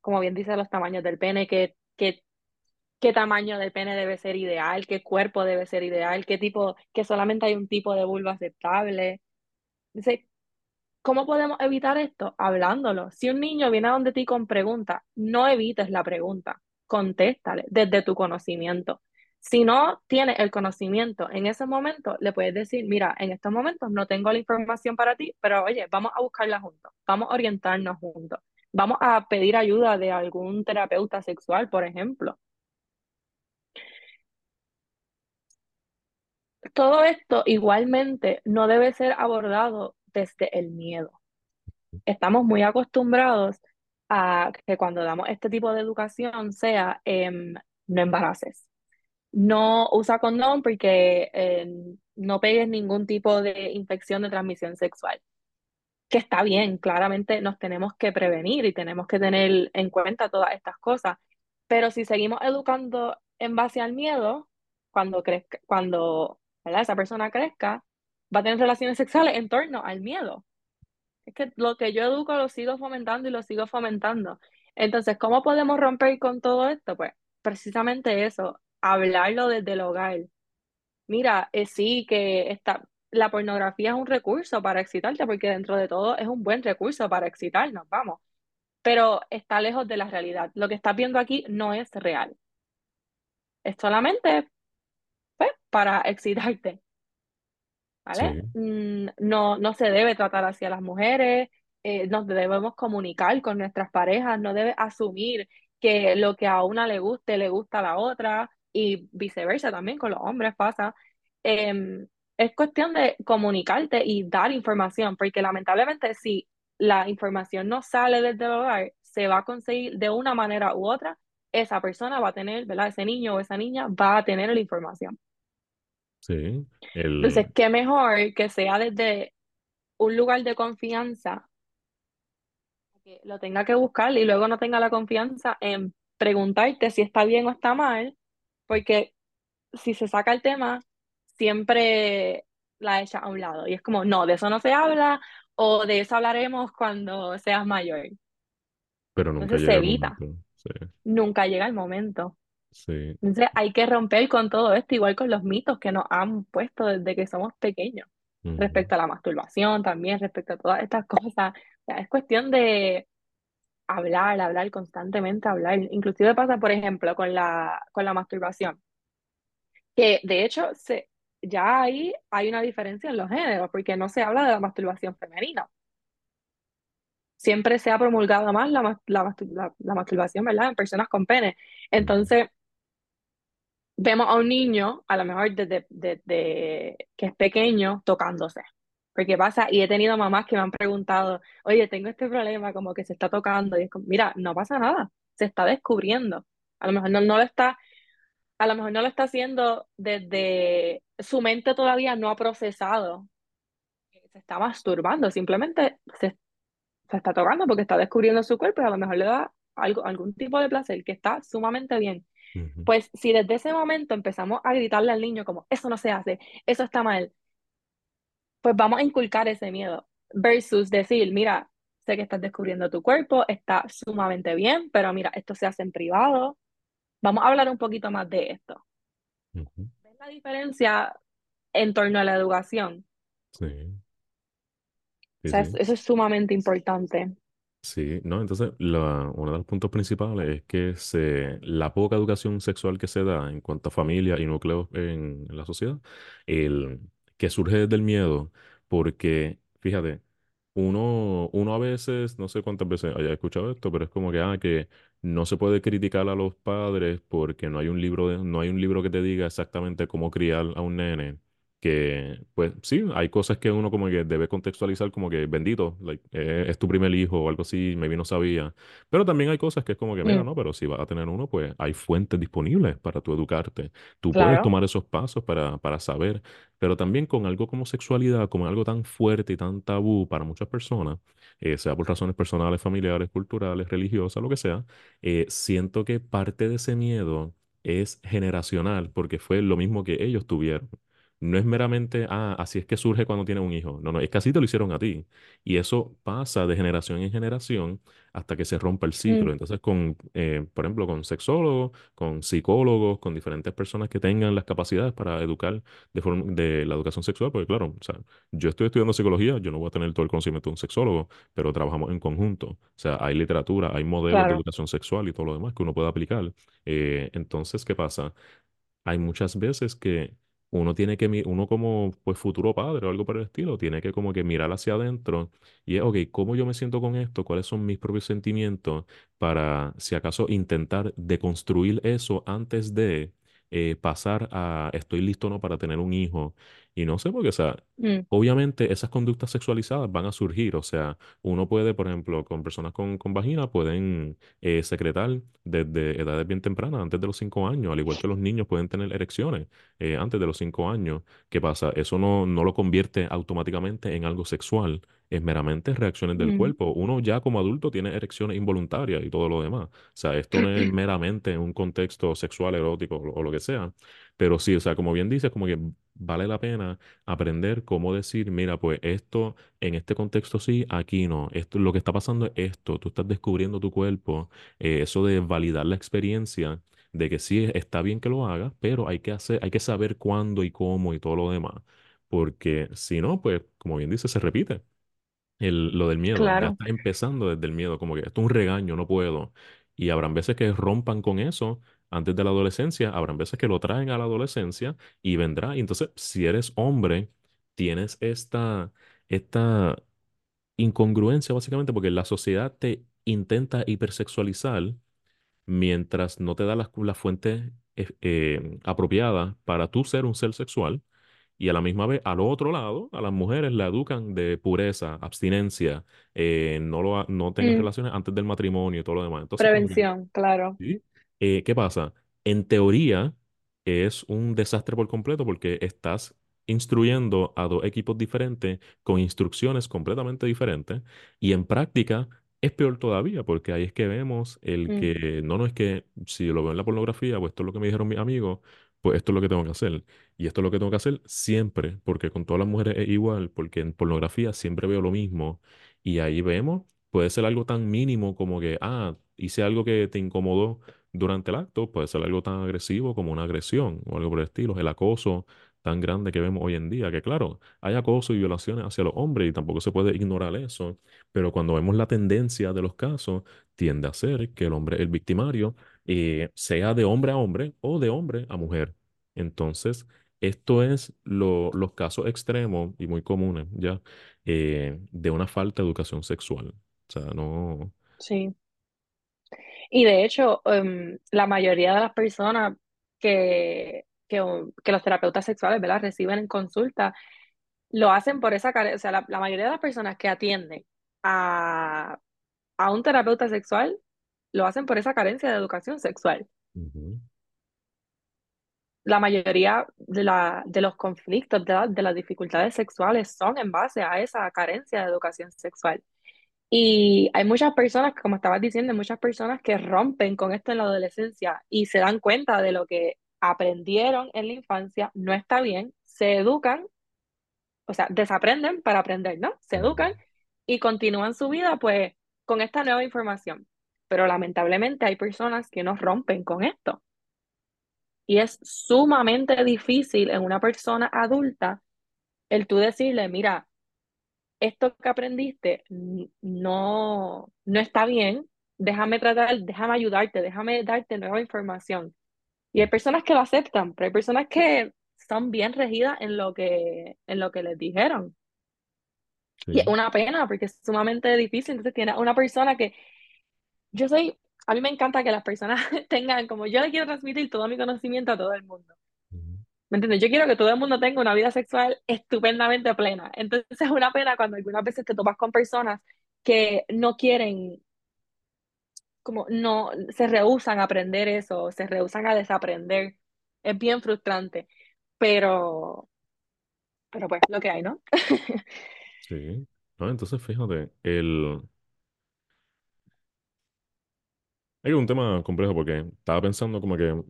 como bien dice, los tamaños del pene, qué tamaño de pene debe ser ideal, qué cuerpo debe ser ideal, qué tipo, que solamente hay un tipo de vulva aceptable. Dice, ¿cómo podemos evitar esto? Hablándolo. Si un niño viene a donde ti con preguntas, no evites la pregunta, contéstale desde tu conocimiento. Si no tienes el conocimiento en ese momento, le puedes decir, mira, en estos momentos no tengo la información para ti, pero oye, vamos a buscarla juntos, vamos a orientarnos juntos, vamos a pedir ayuda de algún terapeuta sexual, por ejemplo Todo esto igualmente no debe ser abordado desde el miedo. Estamos muy acostumbrados a que cuando damos este tipo de educación sea em, no embaraces, no usa condón porque em, no pegues ningún tipo de infección de transmisión sexual que está bien, claramente nos tenemos que prevenir y tenemos que tener en cuenta todas estas cosas, pero si seguimos educando en base al miedo, cuando crezca, cuando, esa persona crezca, va a tener relaciones sexuales en torno al miedo. Es que lo que yo educo lo sigo fomentando y lo sigo fomentando. Entonces, ¿cómo podemos romper con todo esto? Pues precisamente eso, hablarlo desde el hogar, Mira, eh, sí que está, la pornografía es un recurso para excitarte, porque dentro de todo es un buen recurso para excitarnos, vamos, pero está lejos de la realidad. Lo que estás viendo aquí no es real, es solamente pues, para excitarte, ¿vale? Sí, Mm, No, no se debe tratar hacia las mujeres, eh, nos debemos comunicar con nuestras parejas, no debe asumir que lo que a una le guste le gusta a la otra. Y viceversa también con los hombres pasa. Em, es cuestión de comunicarte y dar información, porque lamentablemente si la información no sale desde el hogar, se va a conseguir de una manera u otra, esa persona va a tener, ¿verdad? Ese niño o esa niña va a tener la información. Sí, Entonces, el, qué mejor que sea desde un lugar de confianza, que lo tenga que buscar y luego no tenga la confianza en preguntarte si está bien o está mal, porque si se saca el tema, siempre la echa a un lado. Y es como, no, de eso no se habla o de eso hablaremos cuando seas mayor. pero nunca Entonces se llega el evita, momento. Sí, nunca llega el momento. sí. Entonces hay que romper con todo esto, igual con los mitos que nos han puesto desde que somos pequeños, respecto a la masturbación también, respecto a todas estas cosas. O sea, es cuestión de hablar, hablar constantemente, hablar. Inclusive pasa, por ejemplo, con la, con la masturbación, que de hecho se, ya ahí hay una diferencia en los géneros, porque no se habla de la masturbación femenina. Siempre se ha promulgado más la, la, mastur- la- la masturbación, ¿verdad? En personas con pene. Entonces, vemos a un niño, a lo mejor desde, desde que es pequeño, tocándose. Porque pasa, y he tenido mamás que me han preguntado, oye, tengo este problema, como que se está tocando, y es como, mira, no pasa nada, se está descubriendo. A lo mejor no, no lo está, a lo mejor no lo está haciendo desde su mente todavía no ha procesado, se está masturbando, simplemente se, se está tocando porque está descubriendo su cuerpo y a lo mejor le da algo, algún tipo de placer que está sumamente bien. Pues si desde ese momento empezamos a gritarle al niño como, eso no se hace, eso está mal, pues vamos a inculcar ese miedo versus decir, mira, sé que estás descubriendo tu cuerpo, está sumamente bien, pero mira, esto se hace en privado. Vamos a hablar un poquito más de esto. ¿Ves la diferencia en torno a la educación? Sí, O sea, sí. eso es sumamente importante. Sí, no, entonces la- uno de los puntos principales es que se, la poca educación sexual que se da en cuanto a familia y núcleos en, en la sociedad, el, que surge desde el miedo, porque fíjate, uno, uno a veces, no sé cuántas veces haya escuchado esto, pero es como que, ah, que no se puede criticar a los padres porque no hay un libro de- no hay un libro que te diga exactamente cómo criar a un nene que pues sí, hay cosas que uno como que debe contextualizar como que bendito, like, eh, es tu primer hijo o algo así, maybe no sabía. Pero también hay cosas que es como que, mira, Mm, no, pero si vas a tener uno, pues hay fuentes disponibles para tú educarte. Tú puedes claro. tomar esos pasos para, para saber, pero también con algo como sexualidad, como algo tan fuerte y tan tabú para muchas personas, eh, sea por razones personales, familiares, culturales, religiosas, lo que sea, eh, siento que parte de ese miedo es generacional, porque fue lo mismo que ellos tuvieron. No es meramente, ah, así es que surge cuando tienes un hijo. No, no, es que así te lo hicieron a ti. Y eso pasa de generación en generación hasta que se rompa el ciclo. Mm, Entonces, con, eh, por ejemplo, con sexólogos, con psicólogos, con diferentes personas que tengan las capacidades para educar de forma, de la educación sexual, porque claro, o sea, yo estoy estudiando psicología, yo no voy a tener todo el conocimiento de un sexólogo, pero trabajamos en conjunto. O sea, hay literatura, hay modelos de educación sexual y todo lo demás que uno puede aplicar. Eh, entonces, ¿qué pasa? hay muchas veces que uno tiene que, uno como pues futuro padre o algo por el estilo, tiene que como que mirar hacia adentro y es, ok, ¿cómo yo me siento con esto? ¿Cuáles son mis propios sentimientos para, si acaso, intentar deconstruir eso antes de eh, pasar a estoy listo o no para tener un hijo? Y no sé, porque, o sea, Mm, obviamente esas conductas sexualizadas van a surgir, o sea, uno puede, por ejemplo, con personas con, con vagina, pueden eh, secretar desde edades bien tempranas, antes de los cinco años, al igual que los niños pueden tener erecciones eh, antes de los cinco años. ¿Qué pasa? Eso no, no lo convierte automáticamente en algo sexual, es meramente reacciones del mm, cuerpo. Uno ya como adulto tiene erecciones involuntarias y todo lo demás. O sea, esto no es [clears throat] meramente en un contexto sexual, erótico o, o lo que sea, pero sí, o sea, como bien dices, como que vale la pena aprender cómo decir, mira, pues esto en este contexto sí, aquí no. Esto, lo que está pasando es esto, tú estás descubriendo tu cuerpo eh, eso de validar la experiencia, de que sí está bien que lo hagas, pero hay que hacer, hay que saber cuándo y cómo y todo lo demás. Porque si no, pues, como bien dice, se repite. El, lo del miedo, ya está empezando desde el miedo, como que esto es un regaño, no puedo. Y habrán veces que rompan con eso antes de la adolescencia, habrán veces que lo traen a la adolescencia y vendrá. Y entonces, si eres hombre, tienes esta, esta incongruencia básicamente porque la sociedad te intenta hipersexualizar mientras no te da la, la fuente eh, eh, apropiada para tú ser un ser sexual. Y a la misma vez, al otro lado, a las mujeres la educan de pureza, abstinencia, eh, no, lo, no tengas Mm, relaciones antes del matrimonio y todo lo demás. Entonces, prevención, claro. ¿Sí? Eh, ¿qué pasa? En teoría es un desastre por completo porque estás instruyendo a dos equipos diferentes con instrucciones completamente diferentes y en práctica es peor todavía porque ahí es que vemos el Mm, que no, no es que si lo veo en la pornografía, pues esto es lo que me dijeron mis amigos, pues esto es lo que tengo que hacer. Y esto es lo que tengo que hacer siempre porque con todas las mujeres es igual porque en pornografía siempre veo lo mismo y ahí vemos, puede ser algo tan mínimo como que, ah, hice algo que te incomodó durante el acto, puede ser algo tan agresivo como una agresión o algo por el estilo, el acoso tan grande que vemos hoy en día, que claro, hay acoso y violaciones hacia los hombres y tampoco se puede ignorar eso, pero cuando vemos la tendencia de los casos, tiende a ser que el hombre, el victimario, eh, sea de hombre a hombre o de hombre a mujer. Entonces, esto es lo- los casos extremos y muy comunes, ¿ya? eh, de una falta de educación sexual. O sea, no... sí. Y de hecho, em, la mayoría de las personas que, que, los terapeutas sexuales, ¿verdad? reciben en consulta, lo hacen por esa carencia. O sea, la, la mayoría de las personas que atienden a, a un terapeuta sexual lo hacen por esa carencia de educación sexual. La mayoría de, la, de los conflictos, de, la- de las dificultades sexuales son en base a esa carencia de educación sexual. Y hay muchas personas, como estabas diciendo, hay muchas personas que rompen con esto en la adolescencia y se dan cuenta de lo que aprendieron en la infancia, no está bien, se educan, o sea, desaprenden para aprender, ¿no? Se educan y continúan su vida pues con esta nueva información. Pero lamentablemente hay personas que no rompen con esto. Y es sumamente difícil en una persona adulta el tú decirle, mira, esto que aprendiste no, no está bien, déjame tratar, déjame ayudarte, déjame darte nueva información. Y hay personas que lo aceptan, pero hay personas que son bien regidas en lo que, en lo que les dijeron. Y es una pena porque es sumamente difícil. Entonces tiene una persona que yo soy, a mí me encanta que las personas [laughs] tengan, como yo le quiero transmitir todo mi conocimiento a todo el mundo. ¿Me entiendes? Yo quiero que todo el mundo tenga una vida sexual estupendamente plena. Entonces es una pena cuando algunas veces te topas con personas que no quieren, como no, se rehúsan a aprender eso, se rehúsan a desaprender. Es bien frustrante, pero, pero pues lo que hay, ¿no? [laughs] Sí. No, entonces fíjate, el... hay un tema complejo porque estaba pensando como que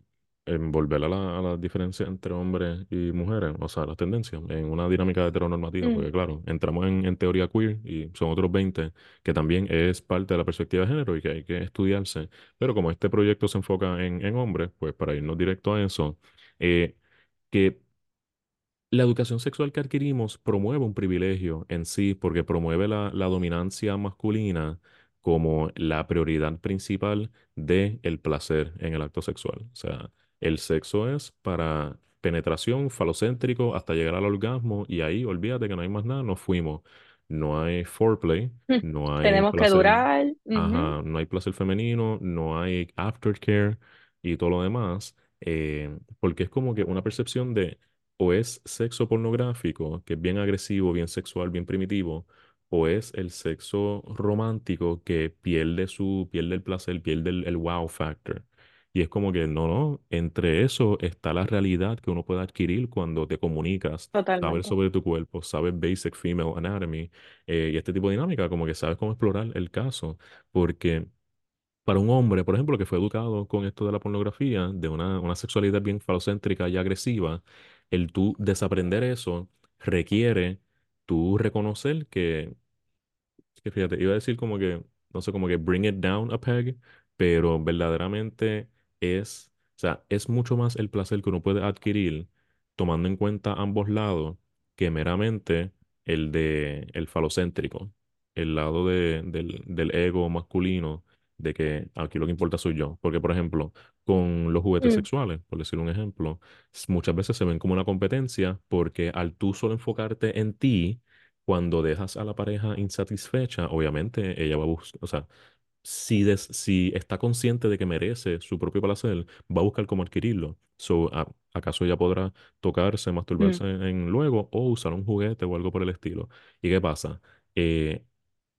en volver a la, a la diferencia entre hombres y mujeres, o sea, las tendencias, en una dinámica heteronormativa, Mm, porque claro, entramos en, en teoría queer y son otros 20 que también es parte de la perspectiva de género y que hay que estudiarse, pero como este proyecto se enfoca en, en hombres, pues para irnos directo a eso, eh, que La educación sexual que adquirimos promueve un privilegio en sí porque promueve la, la dominancia masculina como la prioridad principal del placer en el acto sexual. O sea, el sexo es para penetración falocéntrico hasta llegar al orgasmo y ahí olvídate que no hay más nada, nos fuimos. No hay foreplay, mm. no hay Tenemos que durar. ajá, no hay placer femenino, no hay aftercare y todo lo demás, eh, porque es como que una percepción de o es sexo pornográfico, que es bien agresivo, bien sexual, bien primitivo, o es el sexo romántico que pierde su, pierde el placer, pierde el, el wow factor. Y es como que no, no, entre eso está la realidad que uno puede adquirir cuando te comunicas, sabes Totalmente. sobre tu cuerpo, sabes basic female anatomy, eh, y este tipo de dinámica, como que sabes cómo explorar el caso, porque para un hombre, por ejemplo, que fue educado con esto de la pornografía, de una, una sexualidad bien falocéntrica y agresiva, el tú desaprender eso requiere tú reconocer que que fíjate, iba a decir como que, no sé, como que bring it down a peg, pero verdaderamente es, o sea, es mucho más el placer que uno puede adquirir tomando en cuenta ambos lados que meramente el de el falocéntrico, el lado de, del, del ego masculino, de que aquí lo que importa soy yo. Porque, por ejemplo, con los juguetes Mm, sexuales, por decir un ejemplo, muchas veces se ven como una competencia porque al tú solo enfocarte en ti, cuando dejas a la pareja insatisfecha, obviamente ella va a buscar, o sea, si, des- si está consciente de que merece su propio placer, va a buscar cómo adquirirlo. So, a- ¿acaso ella podrá tocarse, masturbarse Mm, en, en luego o usar un juguete o algo por el estilo? ¿Y qué pasa? Eh,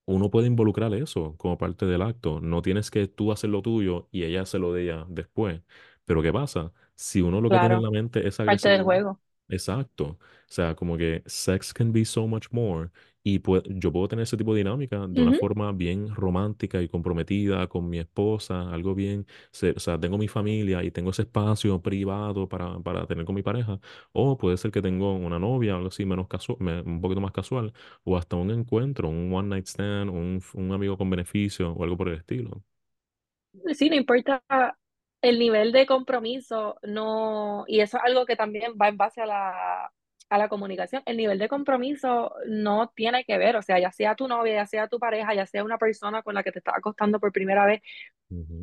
uno puede involucrar eso como parte del acto. No tienes que tú hacer lo tuyo y ella hacer lo de ella después. Pero ¿qué pasa? Si uno lo que tiene en claro, la mente es parte del juego. Exacto. O sea, como que sex can be so much more. Y pue- yo puedo tener ese tipo de dinámica de una Ujú. forma bien romántica y comprometida con mi esposa, algo bien, se- o sea, tengo mi familia y tengo ese espacio privado para, para tener con mi pareja. O puede ser que tengo una novia, algo así menos casual, un poquito más casual o hasta un encuentro, un one night stand, un, un amigo con beneficio o algo por el estilo. Sí, no importa el nivel de compromiso, no, y eso es algo que también va en base a la, a la comunicación. El nivel de compromiso no tiene que ver, o sea, ya sea tu novia, ya sea tu pareja, ya sea una persona con la que te estás acostando por primera vez,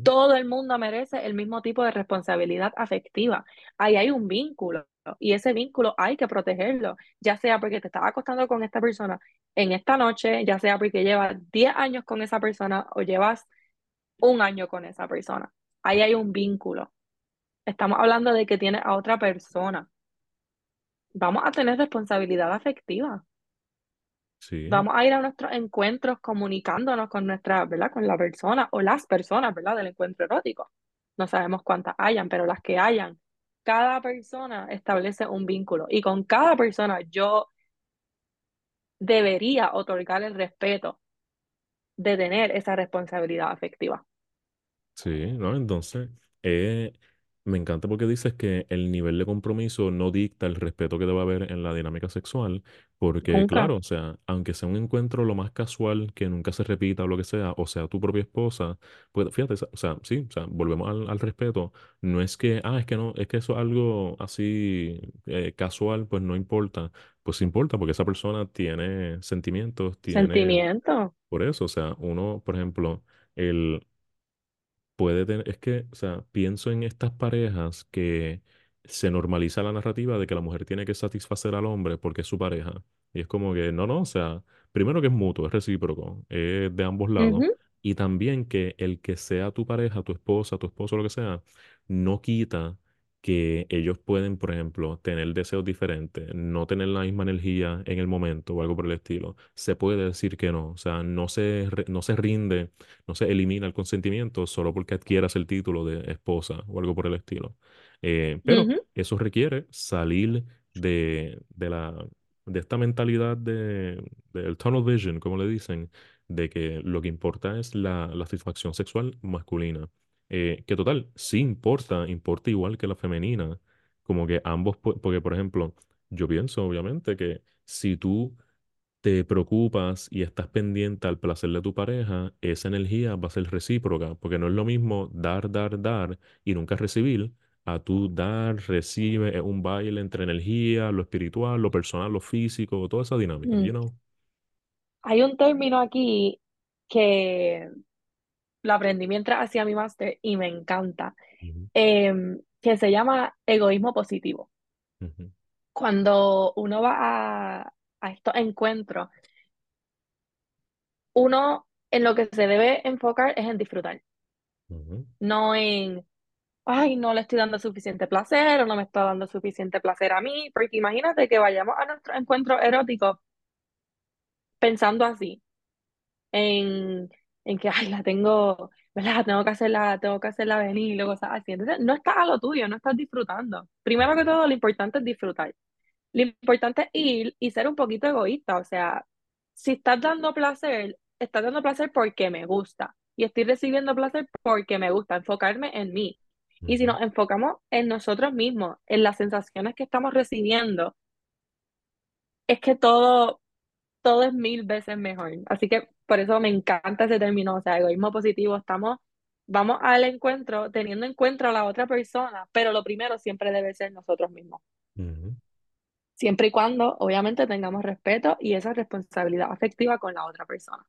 todo el mundo merece el mismo tipo de responsabilidad afectiva. Ahí hay un vínculo y ese vínculo hay que protegerlo, ya sea porque te estás acostando con esta persona en esta noche, ya sea porque llevas 10 años con esa persona o llevas un año con esa persona. Ahí hay un vínculo. Estamos hablando de que tienes a otra persona. Vamos a tener responsabilidad afectiva. Sí, Vamos a ir a nuestros encuentros comunicándonos con nuestra, ¿verdad? Con la persona o las personas, ¿verdad? Del encuentro erótico. No sabemos cuántas hayan, pero las que hayan, cada persona establece un vínculo y con cada persona yo debería otorgar el respeto de tener esa responsabilidad afectiva. Sí, ¿no? Entonces, eh, me encanta porque dices que el nivel de compromiso no dicta el respeto que debe haber en la dinámica sexual, porque Nunca. claro, o sea, aunque sea un encuentro lo más casual, que nunca se repita o lo que sea, o sea, tu propia esposa, pues fíjate, o sea, sí, o sea, volvemos al, al respeto, no es que, ah, es que no, es que eso es algo así eh, casual, pues no importa, pues importa porque esa persona tiene sentimientos, tiene, Sentimiento. por eso, o sea, uno, por ejemplo, el puede tener, es que, o sea, pienso en estas parejas que se normaliza la narrativa de que la mujer tiene que satisfacer al hombre porque es su pareja. Y es como que, no, no, o sea, primero que es mutuo, es recíproco, es de ambos lados. Y también que el que sea tu pareja, tu esposa, tu esposo, lo que sea, no quita que ellos pueden, por ejemplo, tener deseos diferentes, no tener la misma energía en el momento o algo por el estilo. Se puede decir que no, o sea, no se, no se rinde no se elimina el consentimiento solo porque adquieras el título de esposa o algo por el estilo. Eh, pero eso requiere salir de, de la, de esta mentalidad de, del tunnel vision, como le dicen, de que lo que importa es la, la satisfacción sexual masculina. Eh, que total, sí importa, importa igual que la femenina. Como que ambos, porque por ejemplo, yo pienso obviamente que si tú te preocupas y estás pendiente al placer de tu pareja, esa energía va a ser recíproca, porque no es lo mismo dar, dar, dar y nunca recibir, a tú dar, recibe, es un baile entre energía, lo espiritual, lo personal, lo físico, toda esa dinámica, mm. you know? Hay un término aquí que lo aprendí mientras hacía mi máster y me encanta, em, que se llama egoísmo positivo. Cuando uno va a, a estos encuentros, uno en lo que se debe enfocar es en disfrutar, no en, ay, no le estoy dando suficiente placer o no me está dando suficiente placer a mí, porque imagínate que vayamos a nuestro encuentro erótico pensando así. en, en que, ay, la tengo, ¿verdad? Tengo que hacerla, tengo que hacerla venir, y cosas así. Entonces, no estás a lo tuyo, no estás disfrutando. Primero que todo, lo importante es disfrutar. Lo importante es ir y ser un poquito egoísta. O sea, si estás dando placer, estás dando placer porque me gusta. Y estoy recibiendo placer porque me gusta, enfocarme en mí. Y si nos enfocamos en nosotros mismos, en las sensaciones que estamos recibiendo, es que todo todo es mil veces mejor. Así que por eso me encanta ese término, o sea, egoísmo positivo. Estamos, vamos al encuentro teniendo en cuenta a la otra persona, pero lo primero siempre debe ser nosotros mismos. ujú. Siempre y cuando, obviamente, tengamos respeto y esa responsabilidad afectiva con la otra persona.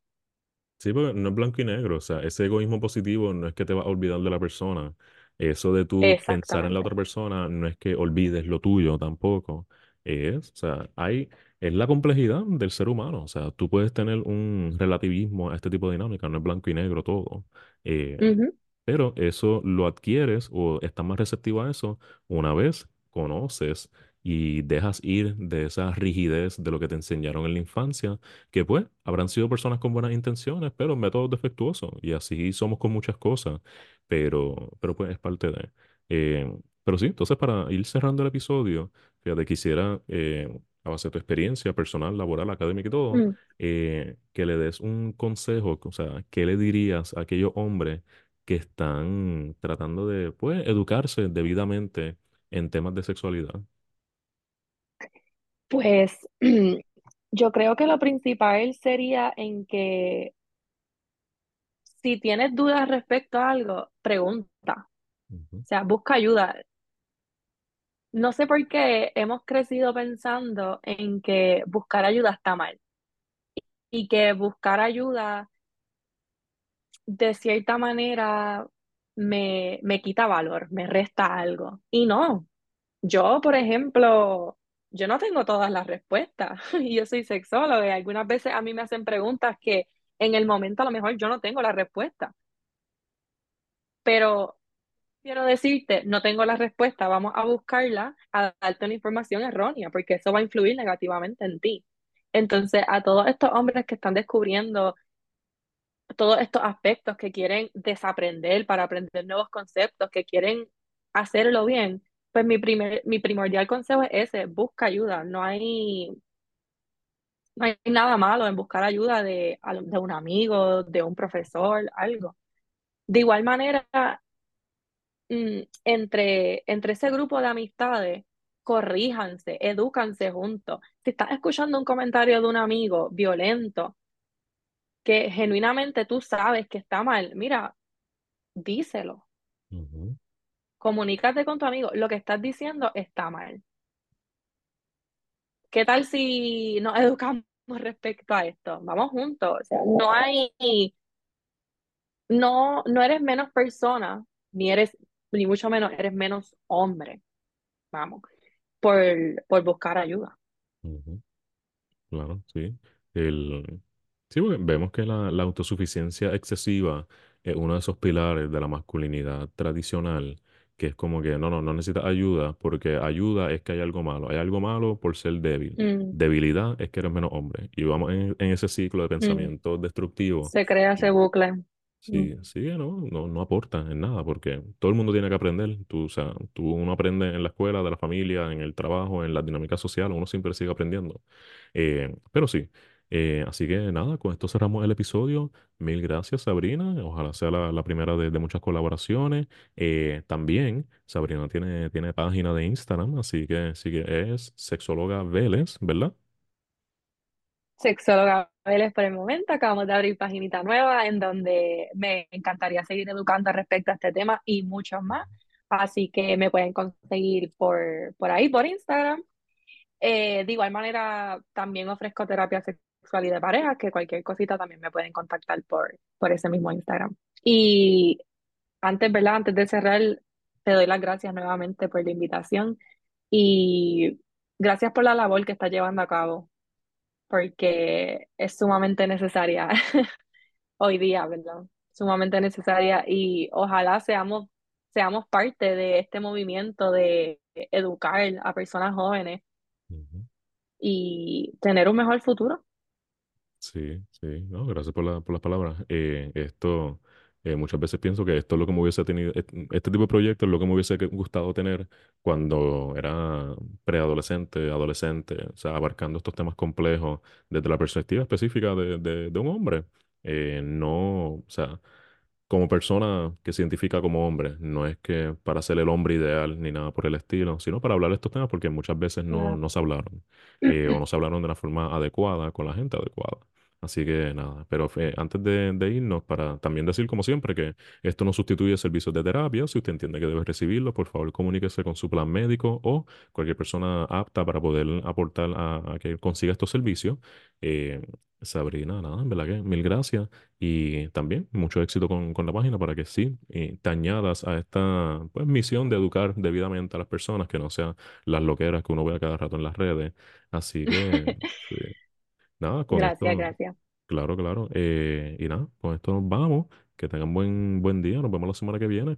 Sí, porque no es blanco y negro, o sea, ese egoísmo positivo no es que te vas a olvidar de la persona. Eso de tú pensar en la otra persona no es que olvides lo tuyo tampoco. Es, o sea, hay es la complejidad del ser humano. O sea, tú puedes tener un relativismo a este tipo de dinámica, no es blanco y negro todo. Eh, Ujú. pero eso lo adquieres o estás más receptivo a eso una vez conoces y dejas ir de esa rigidez de lo que te enseñaron en la infancia, que pues habrán sido personas con buenas intenciones, pero métodos defectuosos. Y así somos con muchas cosas, pero, pero pues es parte de... eh, pero sí, entonces para ir cerrando el episodio, fíjate, quisiera, eh, a base de tu experiencia personal, laboral, académica y todo, Mm. eh, que le des un consejo, o sea, ¿qué le dirías a aquellos hombres? que están tratando de, pues, educarse debidamente en temas de sexualidad. Pues [clears throat] yo creo que lo principal sería en que si tienes dudas respecto a algo, pregunta, o sea, busca ayuda. No sé por qué hemos crecido pensando en que buscar ayuda está mal y que buscar ayuda de cierta manera me, me quita valor, me resta algo. Y no, yo, por ejemplo, yo no tengo todas las respuestas. [laughs] Yo soy sexóloga y algunas veces a mí me hacen preguntas que en el momento a lo mejor yo no tengo la respuesta, pero quiero decirte, no tengo la respuesta, vamos a buscarla, a darte una información errónea, porque eso va a influir negativamente en ti. Entonces, a todos estos hombres que están descubriendo todos estos aspectos, que quieren desaprender para aprender nuevos conceptos, que quieren hacerlo bien, pues mi primer, mi primordial consejo es ese, busca ayuda. No hay, no hay nada malo en buscar ayuda de, de un amigo, de un profesor, algo. De igual manera, entre, entre ese grupo de amistades, corríjanse, edúcanse juntos. Si estás escuchando un comentario de un amigo violento, que genuinamente tú sabes que está mal, mira, díselo, comunícate con tu amigo, lo que estás diciendo está mal. ¿Qué tal si nos [laughs] educamos respecto a esto? Vamos juntos, o sea, no hay, no, no eres menos persona, ni eres, ni mucho menos eres menos hombre, vamos, por, por buscar ayuda. Claro, sí. El, sí, porque vemos que la, la autosuficiencia excesiva es uno de esos pilares de la masculinidad tradicional, que es como que no, no, no necesitas ayuda, porque ayuda es que hay algo malo. Hay algo malo por ser débil. Mm, Debilidad es que eres menos hombre. Y vamos en, en ese ciclo de mm. pensamiento destructivo. Se crea ese bucle. Mm, Sí, sí, no, no, no aporta en nada, porque todo el mundo tiene que aprender. Tú, o sea, tú uno aprende en la escuela, de la familia, en el trabajo, en la dinámica social, uno siempre sigue aprendiendo. Eh, pero sí, eh, así que nada, con esto cerramos el episodio. Mil gracias, Sabrina. Ojalá sea la, primera de, muchas colaboraciones. Eh, también, Sabrina tiene, tiene página de Instagram, así que sí que es sexóloga Vélez, ¿verdad? Sexóloga Vélez por el momento, acabamos de abrir paginita nueva en donde me encantaría seguir educando respecto a este tema y muchos más. Así que me pueden conseguir por, por ahí, por Instagram. Eh, de igual manera, también ofrezco terapia sexual y de pareja, que cualquier cosita también me pueden contactar por, por ese mismo Instagram. Y antes, ¿verdad? Antes de cerrar, te doy las gracias nuevamente por la invitación y gracias por la labor que estás llevando a cabo porque es sumamente necesaria [laughs] hoy día, ¿verdad? Sumamente necesaria y ojalá seamos, seamos parte de este movimiento de educar a personas jóvenes y tener un mejor futuro. Sí, sí, no, gracias por la, por las palabras. Eh, esto, eh, muchas veces pienso que esto es lo que me hubiese tenido, est- este tipo de proyectos es lo que me hubiese gustado tener cuando era preadolescente, adolescente, o sea, abarcando estos temas complejos desde la perspectiva específica de, de, de un hombre. Eh, no, o sea, como persona que se identifica como hombre, no es que para ser el hombre ideal ni nada por el estilo, sino para hablar de estos temas porque muchas veces no, no se hablaron [clears throat] eh, o no se hablaron de la forma adecuada con la gente adecuada. Así que nada, pero fe- antes de, de irnos, para también decir como siempre que esto no sustituye servicios de terapia. Si usted entiende que debe recibirlo, por favor comuníquese con su plan médico o cualquier persona apta para poder aportar a, a que consiga estos servicios. Eh, Sabrina, nada, en verdad que mil gracias y también mucho éxito con, con la página para que sí eh, te añadas a esta pues, misión de educar debidamente a las personas, que no sean las loqueras que uno ve a cada rato en las redes. Así que, [laughs] sí, nada, con Gracias, esto. gracias. Claro, claro. Eh, y nada, con esto nos vamos. Que tengan buen, buen día. Nos vemos la semana que viene.